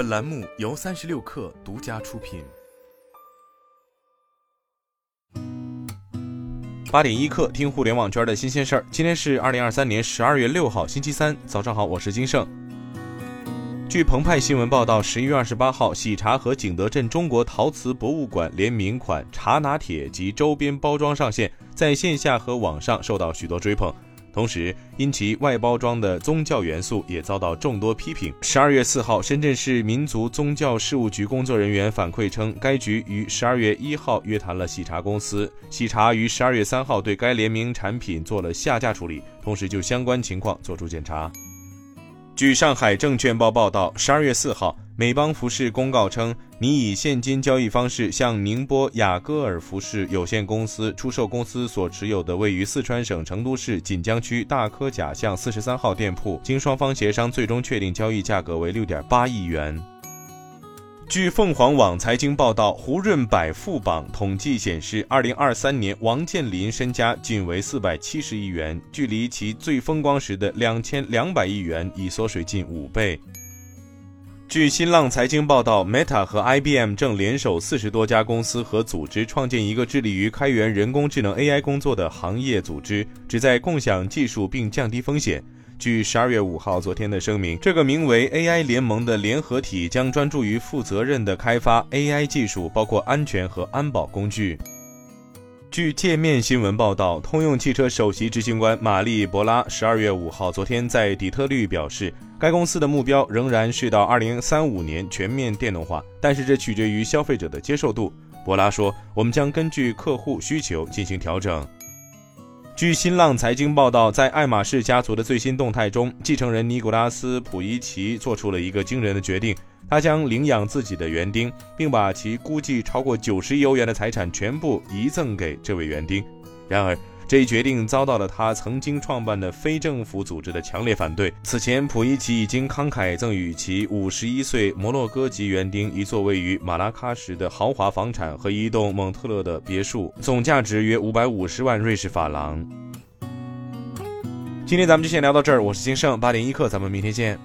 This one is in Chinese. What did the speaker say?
本栏目由三十六氪独家出品。八点一刻，听互联网圈的新鲜事儿。今天是二零二三年十二月六号，星期三，早上好，我是金盛。据澎湃新闻报道，十一月二十八号，喜茶和景德镇中国陶瓷博物馆联名款茶拿铁及周边包装上线，在线下和网上受到许多追捧。同时，因其外包装的宗教元素也遭到众多批评。十二月四号，深圳市民族宗教事务局工作人员反馈称，该局于十二月一号约谈了喜茶公司，喜茶于十二月三号对该联名产品做了下架处理，同时就相关情况作出检查。据上海证券报报道，十二月四号，美邦服饰公告称，拟以现金交易方式向宁波雅戈尔服饰有限公司出售公司所持有的位于四川省成都市锦江区大科甲巷四十三号店铺，经双方协商，最终确定交易价格为六点八亿元。据凤凰网财经报道，胡润百富榜统计显示，二零二三年王健林身家仅为四百七十亿元，距离其最风光时的两千两百亿元已缩水近五倍。据新浪财经报道，Meta 和 IBM 正联手四十多家公司和组织，创建一个致力于开源人工智能 AI 工作的行业组织，旨在共享技术并降低风险。据十二月五号昨天的声明，这个名为 AI 联盟的联合体将专注于负责任的开发 AI 技术，包括安全和安保工具。据界面新闻报道，通用汽车首席执行官玛丽·博拉十二月五号昨天在底特律表示，该公司的目标仍然是到二零三五年全面电动化，但是这取决于消费者的接受度。博拉说：“我们将根据客户需求进行调整。”据新浪财经报道，在爱马仕家族的最新动态中，继承人尼古拉斯·普伊奇做出了一个惊人的决定：他将领养自己的园丁，并把其估计超过九十亿欧元的财产全部遗赠给这位园丁。然而，这一决定遭到了他曾经创办的非政府组织的强烈反对。此前，普伊奇已经慷慨赠予其五十一岁摩洛哥籍园丁一座位于马拉喀什的豪华房产和一栋蒙特勒的别墅，总价值约五百五十万瑞士法郎。今天咱们就先聊到这儿，我是金盛八点一刻，咱们明天见。